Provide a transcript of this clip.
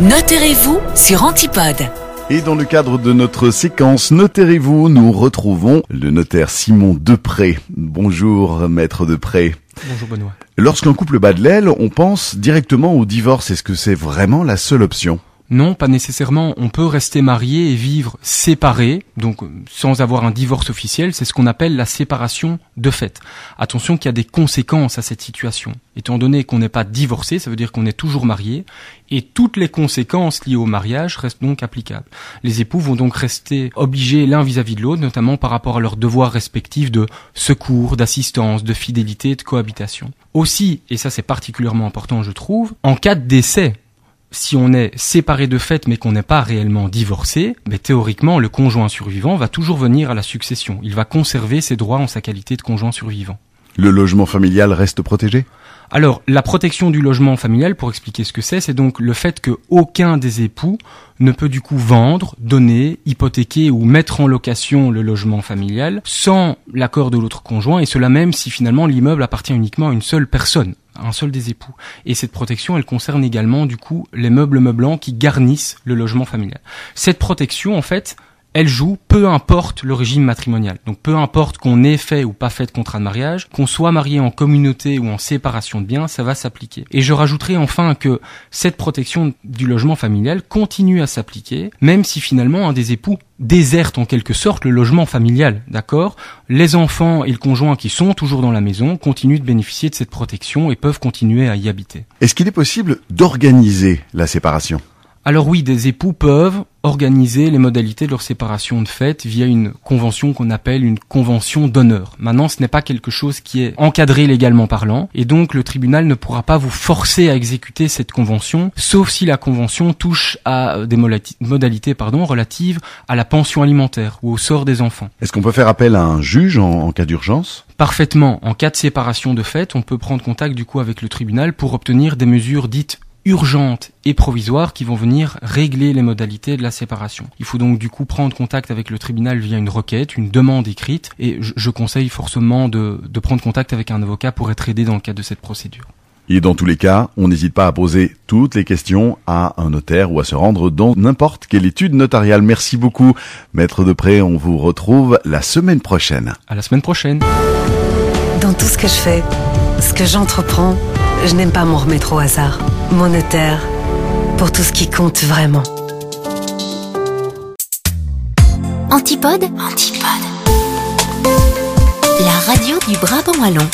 Notez-vous sur Antipode. Et dans le cadre de notre séquence Notez-vous, nous retrouvons le notaire Simon Depré. Bonjour, maître Depré. Bonjour Benoît. Lorsqu'un couple bat de l'aile, on pense directement au divorce. Est-ce que c'est vraiment la seule option? Non, pas nécessairement. On peut rester marié et vivre séparé, donc euh, sans avoir un divorce officiel. C'est ce qu'on appelle la séparation de fait. Attention qu'il y a des conséquences à cette situation. Étant donné qu'on n'est pas divorcé, ça veut dire qu'on est toujours marié, et toutes les conséquences liées au mariage restent donc applicables. Les époux vont donc rester obligés l'un vis-à-vis de l'autre, notamment par rapport à leurs devoirs respectifs de secours, d'assistance, de fidélité, de cohabitation. Aussi, et ça c'est particulièrement important je trouve, en cas de décès, si on est séparé de fait mais qu'on n'est pas réellement divorcé, mais théoriquement le conjoint survivant va toujours venir à la succession. Il va conserver ses droits en sa qualité de conjoint survivant. Le logement familial reste protégé? Alors, la protection du logement familial, pour expliquer ce que c'est, c'est donc le fait que aucun des époux ne peut du coup vendre, donner, hypothéquer ou mettre en location le logement familial sans l'accord de l'autre conjoint, et cela même si finalement l'immeuble appartient uniquement à une seule personne, à un seul des époux. Et cette protection, elle concerne également du coup les meubles meublants qui garnissent le logement familial. Cette protection, en fait, elle joue peu importe le régime matrimonial. Donc peu importe qu'on ait fait ou pas fait de contrat de mariage, qu'on soit marié en communauté ou en séparation de biens, ça va s'appliquer. Et je rajouterai enfin que cette protection du logement familial continue à s'appliquer, même si finalement un des époux déserte en quelque sorte le logement familial, d'accord? Les enfants et le conjoint qui sont toujours dans la maison continuent de bénéficier de cette protection et peuvent continuer à y habiter. Est-ce qu'il est possible d'organiser la séparation? Alors oui, des époux peuvent organiser les modalités de leur séparation de fait via une convention qu'on appelle une convention d'honneur. Maintenant, ce n'est pas quelque chose qui est encadré légalement parlant, et donc le tribunal ne pourra pas vous forcer à exécuter cette convention, sauf si la convention touche à des modalités pardon, relatives à la pension alimentaire ou au sort des enfants. Est-ce qu'on peut faire appel à un juge en, en cas d'urgence? Parfaitement, en cas de séparation de fait, on peut prendre contact du coup avec le tribunal pour obtenir des mesures dites urgentes et provisoires qui vont venir régler les modalités de la séparation. Il faut donc du coup prendre contact avec le tribunal via une requête, une demande écrite, et je, conseille forcément de, de prendre contact avec un avocat pour être aidé dans le cadre de cette procédure. Et dans tous les cas, on n'hésite pas à poser toutes les questions à un notaire ou à se rendre dans n'importe quelle étude notariale. Merci beaucoup, Maître Depré. On vous retrouve la semaine prochaine. À la semaine prochaine. Dans tout ce que je fais, ce que j'entreprends, je n'aime pas m'en remettre au hasard. Mon notaire, pour tout ce qui compte vraiment. Antipode Antipode. La radio du Brabant Wallon.